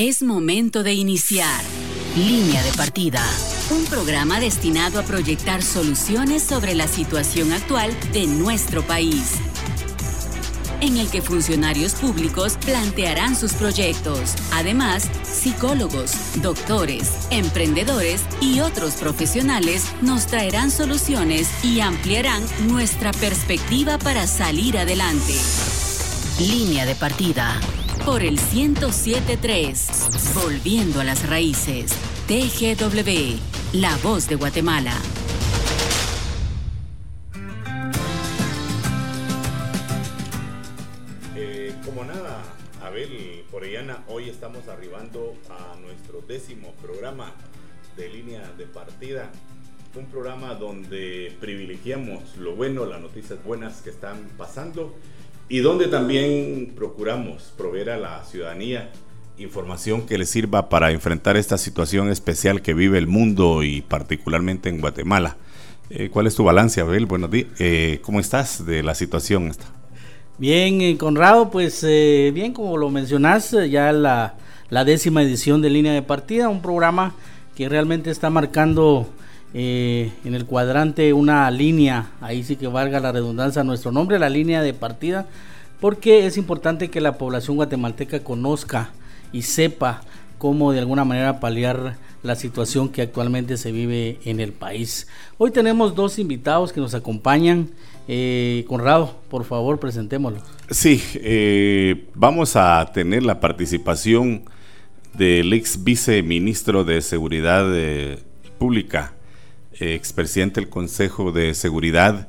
Es momento de iniciar Línea de Partida, un programa destinado a proyectar soluciones sobre la situación actual de nuestro país, en el que funcionarios públicos plantearán sus proyectos. Además, psicólogos, doctores, emprendedores y otros profesionales nos traerán soluciones y ampliarán nuestra perspectiva para salir adelante. Línea de Partida por el 1073. Volviendo a las raíces. TGW, la voz de Guatemala. Eh, como nada, Abel Porellana, hoy estamos arribando a nuestro décimo programa de línea de partida. Un programa donde privilegiamos lo bueno, las noticias buenas que están pasando y donde también procuramos proveer a la ciudadanía información que les sirva para enfrentar esta situación especial que vive el mundo y particularmente en Guatemala. Eh, ¿Cuál es tu balance, Abel? Buenos días. Eh, ¿Cómo estás de la situación esta? Bien, eh, Conrado, pues bien, como lo mencionas, ya la, décima edición de Línea de Partida, un programa que realmente está marcando en el cuadrante una línea, ahí sí que valga la redundancia nuestro nombre, la línea de partida, porque es importante que la población guatemalteca conozca y sepa cómo de alguna manera paliar la situación que actualmente se vive en el país. Hoy tenemos dos invitados que nos acompañan. Eh, Conrado, por favor, presentémoslo. Sí, eh, vamos a tener la participación del ex viceministro de Seguridad eh, Pública, expresidente del Consejo de Seguridad,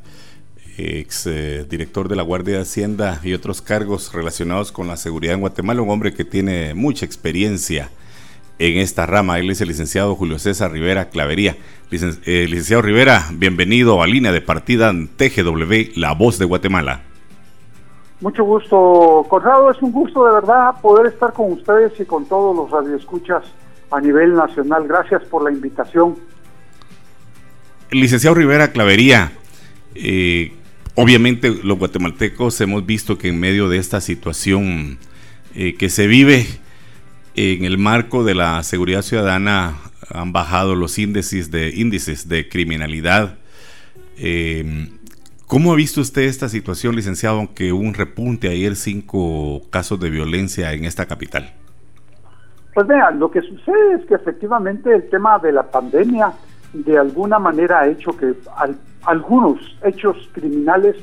ex eh, director de la Guardia de Hacienda y otros cargos relacionados con la seguridad en Guatemala, un hombre que tiene mucha experiencia en esta rama. Él es el licenciado Julio César Rivera Clavería. Eh, licenciado Rivera, bienvenido a Línea de Partida en TGW, La Voz de Guatemala. Mucho gusto, Conrado. Es un gusto de verdad poder estar con ustedes y con todos los radioescuchas a nivel nacional. Gracias por la invitación. Licenciado Rivera Clavería, eh, Obviamente los guatemaltecos hemos visto que en medio de esta situación eh, que se vive en el marco de la seguridad ciudadana han bajado los índices de, índices de criminalidad. Eh, ¿Cómo ha visto usted esta situación, licenciado, aunque hubo un repunte ayer, cinco casos de violencia en esta capital? Pues vean, lo que sucede es que efectivamente el tema de la pandemia de alguna manera ha hecho que al algunos hechos criminales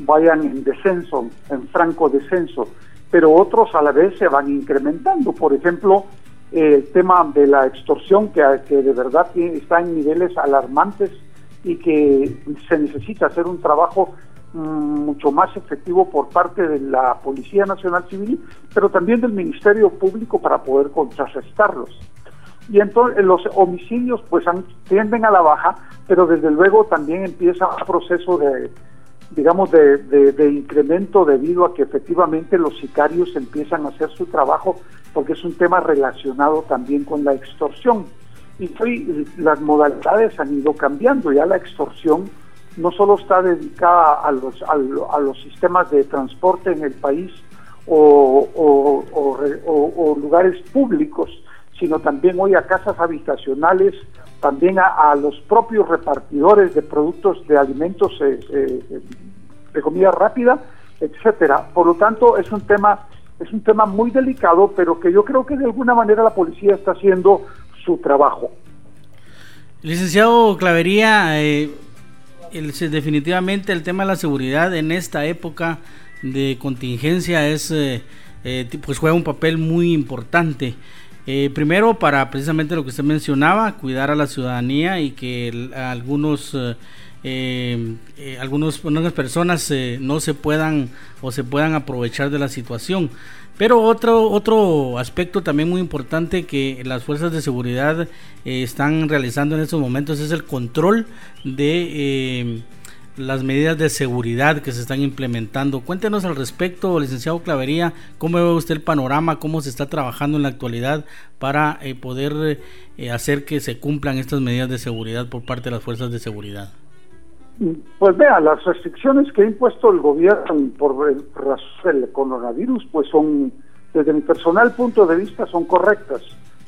vayan en descenso, en franco descenso, pero otros a la vez se van incrementando. Por ejemplo, el tema de la extorsión, que, que de verdad está en niveles alarmantes y que se necesita hacer un trabajo mm, mucho más efectivo por parte de la Policía Nacional Civil, pero también del Ministerio Público para poder contrarrestarlos y entonces los homicidios pues tienden a la baja, pero desde luego también empieza un proceso de, digamos, de, incremento debido a que efectivamente los sicarios empiezan a hacer su trabajo porque es un tema relacionado también con la extorsión. Y hoy las modalidades han ido cambiando, ya la extorsión no solo está dedicada a los, a, los sistemas de transporte en el país o, o lugares públicos, sino también hoy a casas habitacionales, también a, los propios repartidores de productos de alimentos eh, eh, de comida rápida, etcétera. Por lo tanto, es un tema es un tema muy delicado, pero que yo creo que de alguna manera la policía está haciendo su trabajo. Licenciado Clavería, eh, definitivamente el tema de la seguridad en esta época de contingencia es pues juega un papel muy importante. Eh, primero, para precisamente lo que usted mencionaba, cuidar a la ciudadanía y que algunos, eh, eh, algunos, algunas personas no se puedan o se puedan aprovechar de la situación. Pero otro, otro aspecto también muy importante que las fuerzas de seguridad están realizando en estos momentos es el control de las medidas de seguridad que se están implementando. Cuéntenos al respecto, licenciado Clavería, cómo ve usted el panorama, cómo se está trabajando en la actualidad para eh, poder eh, hacer que se cumplan estas medidas de seguridad por parte de las fuerzas de seguridad. Pues vea, las restricciones que ha impuesto el gobierno por el, el coronavirus, pues son desde mi personal punto de vista son correctas.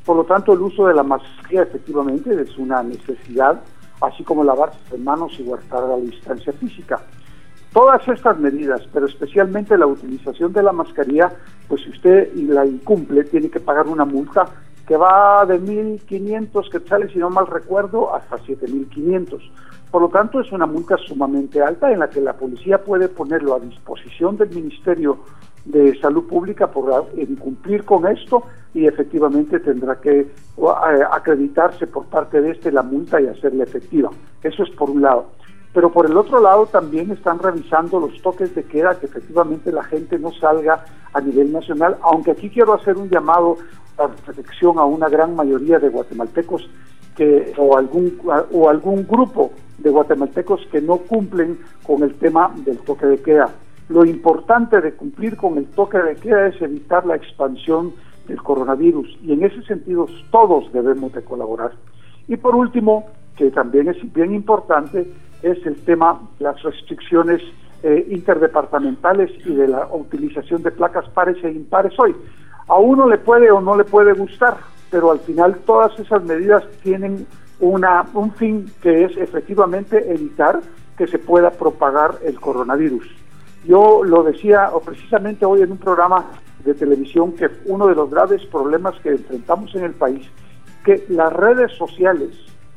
Por lo tanto, el uso de la mascarilla efectivamente es una necesidad, así como lavarse las manos y guardar la distancia física. Todas estas medidas, pero especialmente la utilización de la mascarilla, pues si usted la incumple, tiene que pagar una multa que va de 1.500 quetzales, si no mal recuerdo, hasta 7.500. Por lo tanto, es una multa sumamente alta en la que la policía puede ponerlo a disposición del Ministerio de Salud Pública por incumplir con esto y efectivamente tendrá que acreditarse por parte de este la multa y hacerla efectiva. Eso es por un lado. Pero por el otro lado también están revisando los toques de queda, que efectivamente la gente no salga a nivel nacional, aunque aquí quiero hacer un llamado a reflexión a una gran mayoría de guatemaltecos que o algún o algún grupo de guatemaltecos que no cumplen con el tema del toque de queda. Lo importante de cumplir con el toque de queda es evitar la expansión del coronavirus y en ese sentido todos debemos de colaborar. Y por último, que también es bien importante, es el tema de las restricciones eh, interdepartamentales y de la utilización de placas pares e impares hoy. A uno le puede o no le puede gustar, pero al final todas esas medidas tienen una, un fin que es efectivamente evitar que se pueda propagar el coronavirus. Yo lo decía precisamente hoy en un programa de televisión que uno de los graves problemas que enfrentamos en el país, que las redes sociales,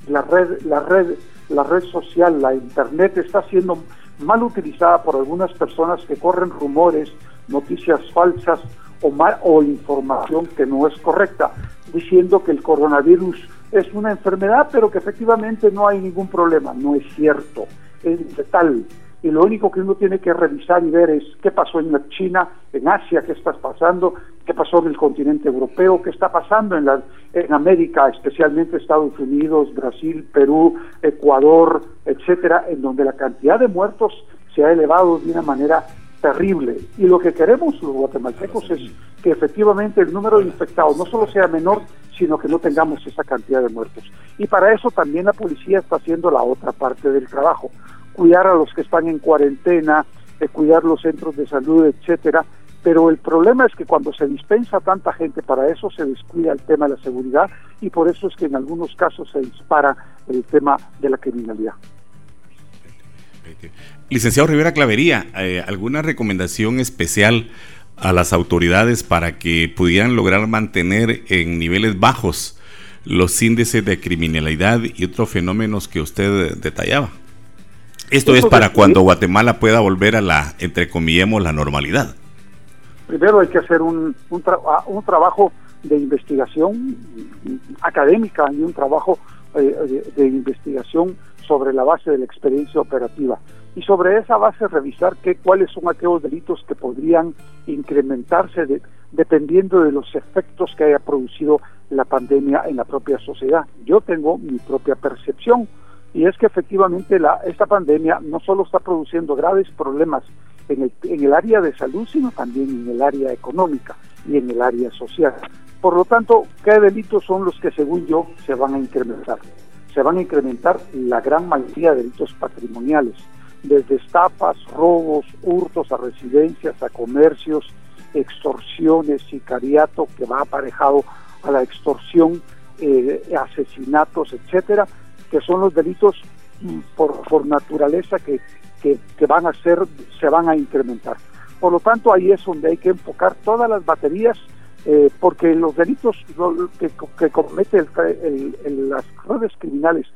la red, la red, la red social, la internet está siendo mal utilizada por algunas personas que corren rumores, noticias falsas o, mal, o información que no es correcta, diciendo que el coronavirus es una enfermedad, pero que efectivamente no hay ningún problema. No es cierto, es letal y lo único que uno tiene que revisar y ver es qué pasó en China, en Asia, qué está pasando, qué pasó en el continente europeo, qué está pasando en, la, en América, especialmente Estados Unidos, Brasil, Perú, Ecuador, etcétera, en donde la cantidad de muertos se ha elevado de una manera terrible. Y lo que queremos los guatemaltecos es que efectivamente el número de infectados no solo sea menor, sino que no tengamos esa cantidad de muertos. Y para eso también la policía está haciendo la otra parte del trabajo cuidar a los que están en cuarentena, de cuidar los centros de salud, etcétera. Pero el problema es que cuando se dispensa tanta gente para eso, se descuida el tema de la seguridad y por eso es que en algunos casos se dispara el tema de la criminalidad. Licenciado Rivera Clavería, eh, ¿alguna recomendación especial a las autoridades para que pudieran lograr mantener en niveles bajos los índices de criminalidad y otros fenómenos que usted detallaba? Esto es para cuando Guatemala pueda volver a la, entre comillemos, la normalidad. Primero hay que hacer un, un, ah, un trabajo de investigación académica y un trabajo eh, de, investigación sobre la base de la experiencia operativa. Y sobre esa base revisar qué, cuáles son aquellos delitos que podrían incrementarse dependiendo de los efectos que haya producido la pandemia en la propia sociedad. Yo tengo mi propia percepción y es que efectivamente la, esta pandemia no solo está produciendo graves problemas en el, en el área de salud, sino también en el área económica y en el área social. Por lo tanto, ¿qué delitos son los que, según yo, se van a incrementar? Se van a incrementar la gran mayoría de delitos patrimoniales, desde estafas, robos, hurtos a residencias, a comercios, extorsiones, sicariato, que va aparejado a la extorsión, eh, asesinatos, etcétera, que son los delitos mm, por, naturaleza que, que, van a ser, se van a incrementar. Por lo tanto, ahí es donde hay que enfocar todas las baterías, eh, porque los delitos que, que cometen las redes criminales,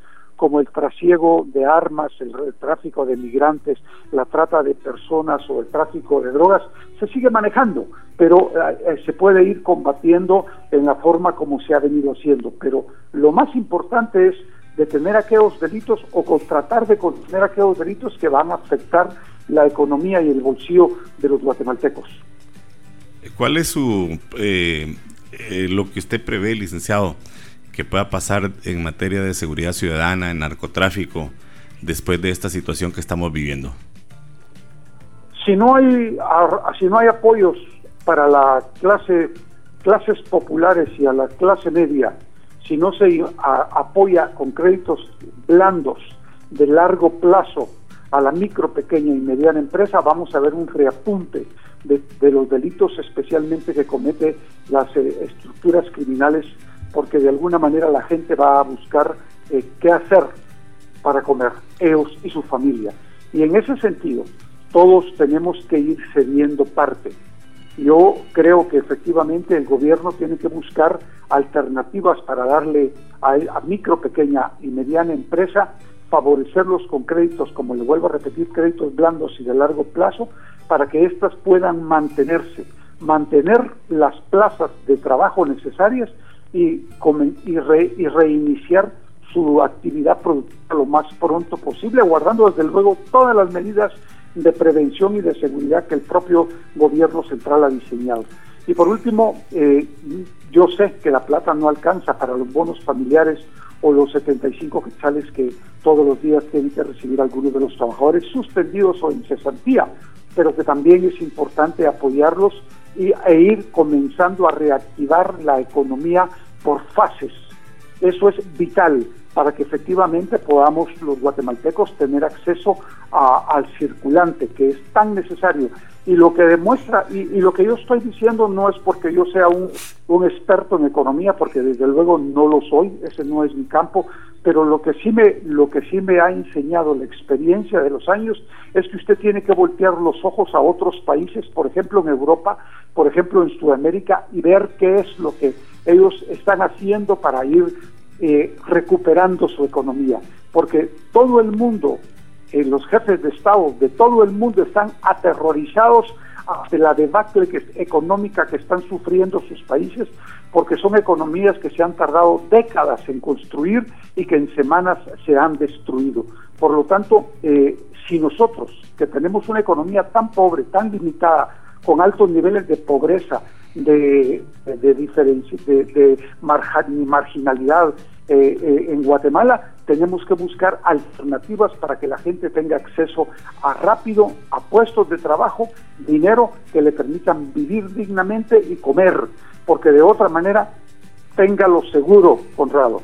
como el trasiego de armas, el, tráfico de migrantes, la trata de personas o el tráfico de drogas, se sigue manejando, pero eh, eh, se puede ir combatiendo en la forma como se ha venido haciendo. Pero lo más importante es detener aquellos delitos o con tratar de contener aquellos delitos que van a afectar la economía y el bolsillo de los guatemaltecos. ¿Cuál es su eh, eh, lo que usted prevé, licenciado, que pueda pasar en materia de seguridad ciudadana, en narcotráfico, después de esta situación que estamos viviendo? Si no hay si no hay apoyos para la clase clases populares y a la clase media si no se apoya con créditos blandos de largo plazo a la micro, pequeña y mediana empresa, vamos a ver un reapunte de, los delitos especialmente que comete las eh, estructuras criminales, porque de alguna manera la gente va a buscar eh, qué hacer para comer, ellos y su familia. Y en ese sentido, todos tenemos que ir cediendo parte. Yo creo que efectivamente el gobierno tiene que buscar alternativas para darle a, a micro, pequeña y mediana empresa favorecerlos con créditos, como le vuelvo a repetir, créditos blandos y de largo plazo, para que éstas puedan mantenerse, mantener las plazas de trabajo necesarias y, y, y reiniciar su actividad productiva lo más pronto posible, guardando desde luego todas las medidas de prevención y de seguridad que el propio gobierno central ha diseñado. Y por último, eh, yo sé que la plata no alcanza para los bonos familiares o los 75 quetzales que todos los días tienen que recibir algunos de los trabajadores suspendidos o en cesantía, pero que también es importante apoyarlos y, e ir comenzando a reactivar la economía por fases. Eso es vital para que efectivamente podamos los guatemaltecos tener acceso al circulante, que es tan necesario. Y lo que demuestra, y, lo que yo estoy diciendo no es porque yo sea un, un, experto en economía, porque desde luego no lo soy, ese no es mi campo, pero lo que sí me, lo que sí me ha enseñado la experiencia de los años es que usted tiene que voltear los ojos a otros países, por ejemplo en Europa, por ejemplo en Sudamérica, y ver qué es lo que ellos están haciendo para ir eh, recuperando su economía, porque todo el mundo, eh, los jefes de Estado de todo el mundo están aterrorizados ante la debacle que, económica que están sufriendo sus países, porque son economías que se han tardado décadas en construir y que en semanas se han destruido. Por lo tanto, eh, si nosotros, que tenemos una economía tan pobre, tan limitada, con altos niveles de pobreza, de, de, de, de marginalidad, eh, eh, en Guatemala tenemos que buscar alternativas para que la gente tenga acceso a rápido, a puestos de trabajo, dinero que le permitan vivir dignamente y comer, porque de otra manera, lo seguro, Conrado,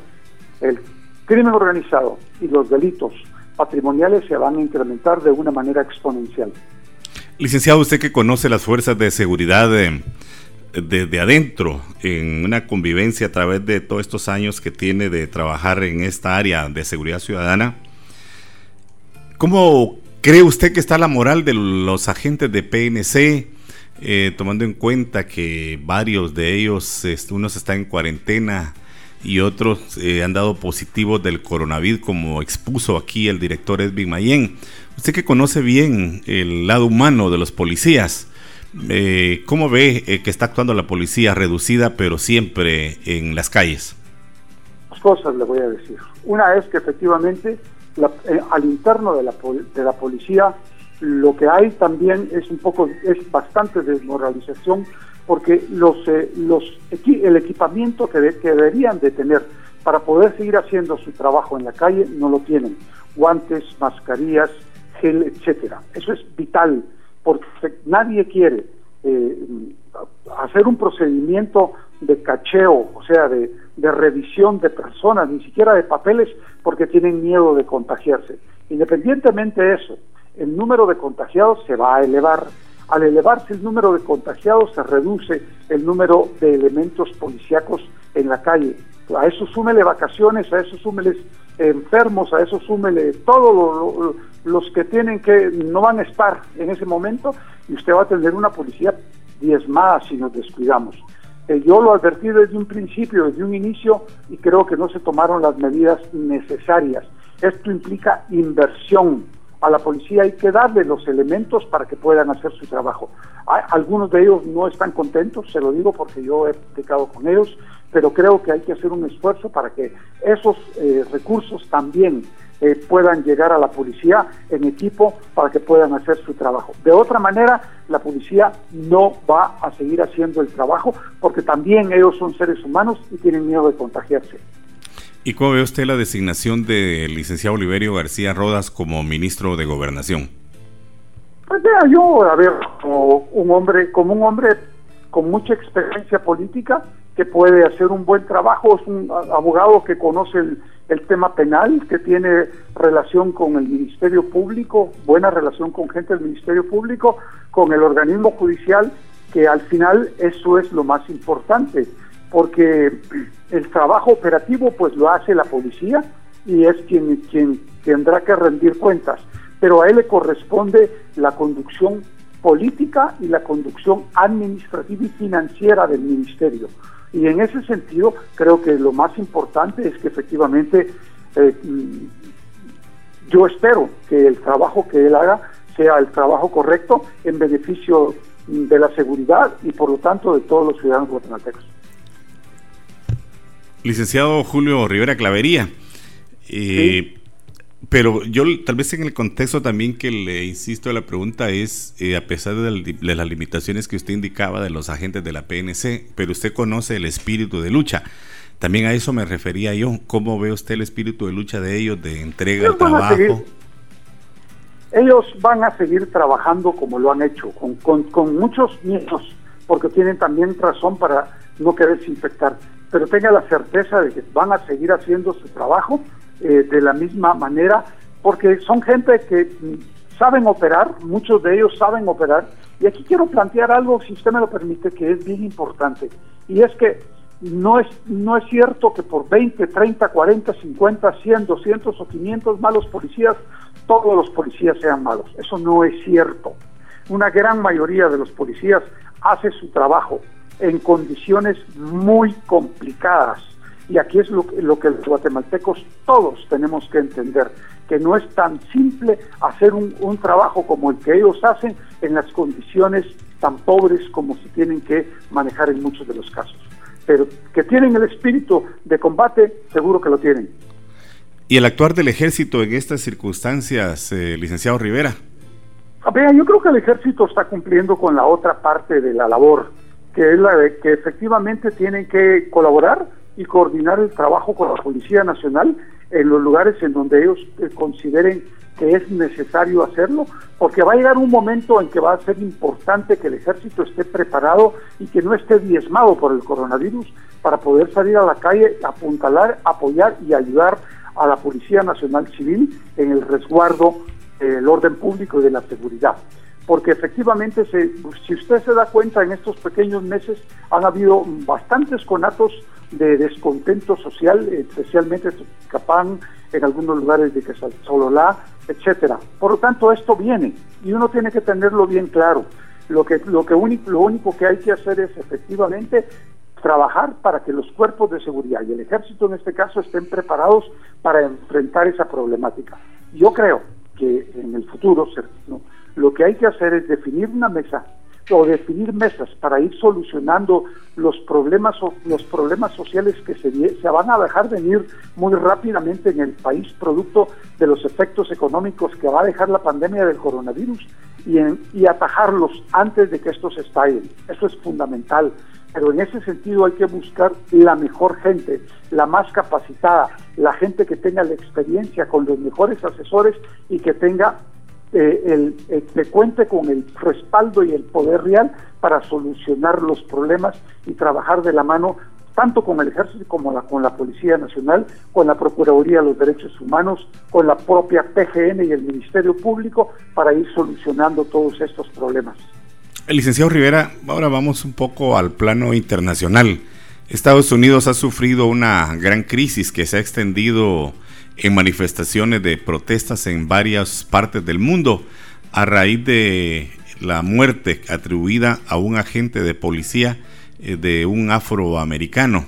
el crimen organizado y los delitos patrimoniales se van a incrementar de una manera exponencial. Licenciado, usted que conoce las fuerzas de seguridad eh, desde adentro, en una convivencia a través de todos estos años que tiene de trabajar en esta área de seguridad ciudadana, ¿cómo cree usted que está la moral de los agentes de PNC? Eh, tomando en cuenta que varios de ellos, este, unos están en cuarentena y otros eh, han dado positivos del coronavirus, como expuso aquí el director Edwin Mayen. Usted que conoce bien el lado humano de los policías, eh, ¿Cómo ve eh, que está actuando la policía reducida, pero siempre en las calles? Dos cosas le voy a decir. Una es que efectivamente eh, al interno de la, de la policía lo que hay también es un poco, es bastante desmoralización porque los, eh, los el equipamiento que, que deberían de tener para poder seguir haciendo su trabajo en la calle no lo tienen. Guantes, mascarillas, gel, etcétera. Eso es vital porque nadie quiere eh, hacer un procedimiento de cacheo, o sea, de, revisión de personas, ni siquiera de papeles, porque tienen miedo de contagiarse. Independientemente de eso, el número de contagiados se va a elevar. Al elevarse el número de contagiados, se reduce el número de elementos policíacos en la calle. A eso súmele vacaciones, a eso súmele enfermos, a eso súmele todo lo, los que tienen que, no van a estar en ese momento y usted va a tener una policía diezmada si nos descuidamos. Eh, yo lo advertí desde un principio, desde un inicio, y creo que no se tomaron las medidas necesarias. Esto implica inversión. A la policía hay que darle los elementos para que puedan hacer su trabajo. algunos de ellos no están contentos, se lo digo porque yo he platicado con ellos, pero creo que hay que hacer un esfuerzo para que esos eh, recursos también eh, puedan llegar a la policía en equipo para que puedan hacer su trabajo. De otra manera, la policía no va a seguir haciendo el trabajo porque también ellos son seres humanos y tienen miedo de contagiarse. ¿Y cómo ve usted la designación del licenciado Oliverio García Rodas como ministro de Gobernación? Pues vea, yo, a ver, como un hombre, como un hombre con mucha experiencia política que puede hacer un buen trabajo, es un abogado que conoce el tema penal, que tiene relación con el Ministerio Público, buena relación con gente del Ministerio Público, con el organismo judicial, que al final eso es lo más importante, porque el trabajo operativo pues lo hace la policía y es quien, quien tendrá que rendir cuentas, pero a él le corresponde la conducción política y la conducción administrativa y financiera del ministerio. Y en ese sentido, creo que lo más importante es que efectivamente eh, mm, yo espero que el trabajo que él haga sea el trabajo correcto en beneficio de la seguridad y por lo tanto de todos los ciudadanos guatemaltecos. Licenciado Julio Rivera Clavería, eh, pero yo tal vez en el contexto también que le insisto a la pregunta es, eh, a pesar de, las limitaciones que usted indicaba de los agentes de la PNC, pero usted conoce el espíritu de lucha. También a eso me refería yo. ¿Cómo ve usted el espíritu de lucha de ellos, de entrega al trabajo? ellos van a seguir trabajando como lo han hecho, con, con, con muchos miedos, porque tienen también razón para no querer desinfectar. Pero tenga la certeza de que van a seguir haciendo su trabajo eh, de la misma manera, porque son gente que saben operar, muchos de ellos saben operar, y aquí quiero plantear algo, si usted me lo permite, que es bien importante, y es que no es, no es cierto que por 20, 30, 40, 50, 100, 200 o 500 malos policías, todos los policías sean malos. Eso no es cierto. Una gran mayoría de los policías hace su trabajo en condiciones muy complicadas y aquí es lo, lo que los guatemaltecos todos tenemos que entender, que no es tan simple hacer un, un trabajo como el que ellos hacen en las condiciones tan pobres como se tienen que manejar en muchos de los casos. Pero que tienen el espíritu de combate, seguro que lo tienen. ¿Y el actuar del ejército en estas circunstancias, eh, licenciado Rivera? Ah, vea, yo creo que el ejército está cumpliendo con la otra parte de la labor, que es la de que efectivamente tienen que colaborar y coordinar el trabajo con la Policía Nacional en los lugares en donde ellos eh, consideren que es necesario hacerlo, porque va a llegar un momento en que va a ser importante que el ejército esté preparado y que no esté diezmado por el coronavirus para poder salir a la calle, apuntalar, apoyar y ayudar a la Policía Nacional Civil en el resguardo del orden público y de la seguridad porque efectivamente, si usted se da cuenta, en estos pequeños meses han habido bastantes conatos de descontento social, especialmente en Capán, en algunos lugares de Quesalsololá, etcétera. Por lo tanto, esto viene y uno tiene que tenerlo bien claro. Lo que lo que único, lo único que hay que hacer es efectivamente trabajar para que los cuerpos de seguridad y el ejército en este caso estén preparados para enfrentar esa problemática. Yo creo que en el futuro, ¿no? Lo que hay que hacer es definir una mesa o definir mesas para ir solucionando los problemas los problemas sociales que se, se van a dejar venir muy rápidamente en el país producto de los efectos económicos que va a dejar la pandemia del coronavirus y, y atajarlos antes de que estos estallen. Eso es fundamental. Pero en ese sentido hay que buscar la mejor gente, la más capacitada, la gente que tenga la experiencia con los mejores asesores y que tenga eh, el, eh, que cuente con el respaldo y el poder real para solucionar los problemas y trabajar de la mano tanto con el ejército como la, con la Policía Nacional, con la Procuraduría de los Derechos Humanos, con la propia PGN y el Ministerio Público para ir solucionando todos estos problemas. El licenciado Rivera, ahora vamos un poco al plano internacional. Estados Unidos ha sufrido una gran crisis que se ha extendido en manifestaciones de protestas en varias partes del mundo a raíz de la muerte atribuida a un agente de policía eh, de un afroamericano.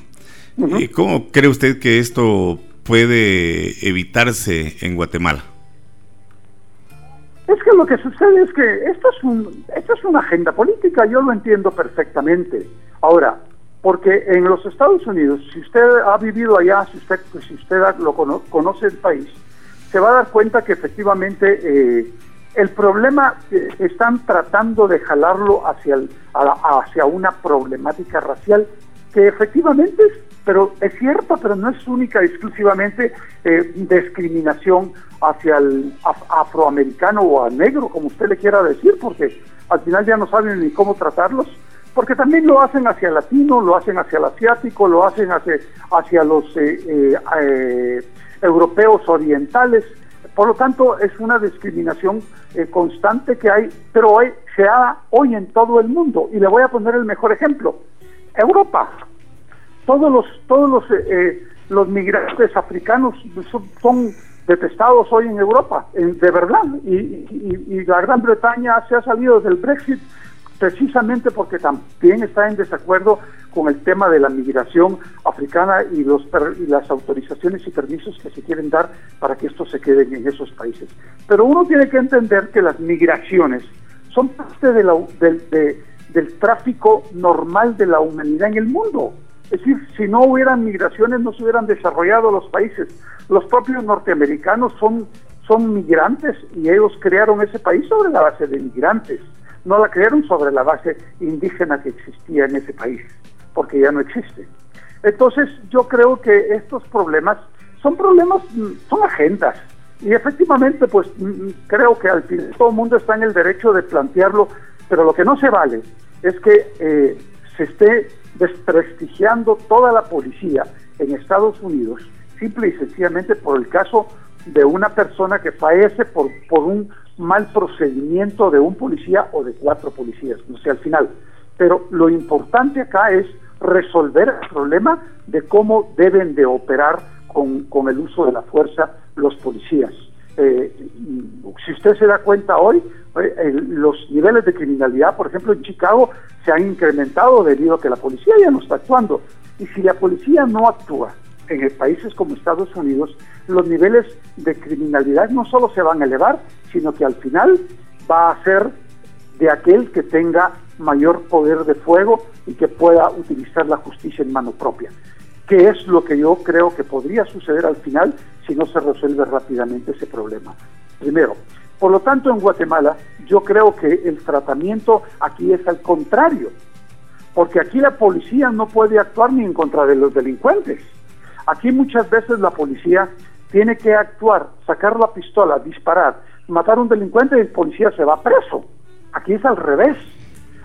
Eh, ¿Cómo cree usted que esto puede evitarse en Guatemala? Es que lo que sucede es que esto es, un, esto es una agenda política, yo lo entiendo perfectamente. Ahora, porque en los Estados Unidos, si usted ha vivido allá, si usted, pues, si usted lo conoce el país, se va a dar cuenta que efectivamente eh, el problema están tratando de jalarlo hacia, hacia una problemática racial que efectivamente es, pero es cierta, pero no es única exclusivamente eh, discriminación hacia el afroamericano o al negro, como usted le quiera decir, porque al final ya no saben ni cómo tratarlos porque también lo hacen hacia el latino, lo hacen hacia el asiático, lo hacen hacia, hacia los eh, eh, europeos orientales. Por lo tanto, es una discriminación constante que hay, pero hoy se da hoy en todo el mundo. Y le voy a poner el mejor ejemplo. Europa. Todos los, todos los, los migrantes africanos son detestados hoy en Europa, de verdad. Y, la Gran Bretaña se ha salido del Brexit precisamente porque también está en desacuerdo con el tema de la migración africana y, los, y las autorizaciones y permisos que se quieren dar para que estos se queden en esos países. Pero uno tiene que entender que las migraciones son parte de la, del tráfico normal de la humanidad en el mundo. Es decir, si no hubieran migraciones no se hubieran desarrollado los países. Los propios norteamericanos son, son migrantes y ellos crearon ese país sobre la base de migrantes. No la crearon sobre la base indígena que existía en ese país, porque ya no existe. Entonces yo creo que estos problemas son problemas, son agendas. Y efectivamente, pues creo que al fin todo el mundo está en el derecho de plantearlo, pero lo que no se vale es que eh, se esté desprestigiando toda la policía en Estados Unidos, simple y sencillamente por el caso de una persona que fallece por, por un mal procedimiento de un policía o de cuatro policías, no sé, al final. Pero lo importante acá es resolver el problema de cómo deben de operar con, con el uso de la fuerza los policías. Eh, si usted se da cuenta hoy, eh, los niveles de criminalidad, por ejemplo, en Chicago se han incrementado debido a que la policía ya no está actuando. Y si la policía no actúa en países como Estados Unidos, los niveles de criminalidad no solo se van a elevar, sino que al final va a ser de aquel que tenga mayor poder de fuego y que pueda utilizar la justicia en mano propia, que es lo que yo creo que podría suceder al final si no se resuelve rápidamente ese problema. Primero, por lo tanto, en Guatemala yo creo que el tratamiento aquí es al contrario, porque aquí la policía no puede actuar ni en contra de los delincuentes. Aquí muchas veces la policía tiene que actuar, sacar la pistola, disparar, matar a un delincuente y el policía se va preso. Aquí es al revés.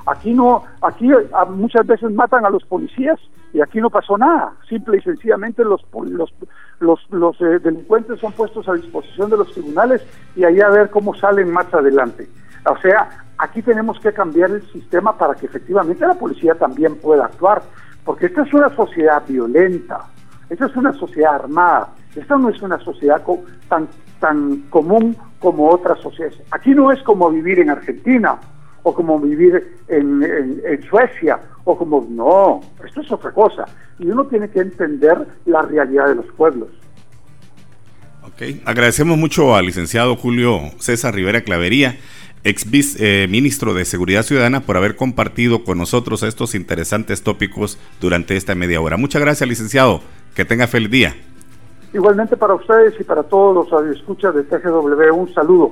Aquí no, aquí muchas veces matan a los policías y aquí no pasó nada. Simple y sencillamente los, los, los, los eh, delincuentes son puestos a disposición de los tribunales y ahí a ver cómo salen más adelante. O sea, aquí tenemos que cambiar el sistema para que efectivamente la policía también pueda actuar, porque esta es una sociedad violenta, esta es una sociedad armada, esta no es una sociedad tan, tan común como otras sociedades. Aquí no es como vivir en Argentina o como vivir en, Suecia o como, no, esto es otra cosa. Y uno tiene que entender la realidad de los pueblos. Ok, agradecemos mucho al licenciado Julio César Rivera Clavería, ex eh, ministro de Seguridad Ciudadana, por haber compartido con nosotros estos interesantes tópicos durante esta media hora. Muchas gracias, licenciado. Que tenga feliz día. Igualmente para ustedes y para todos los escuchas de TGW, un saludo.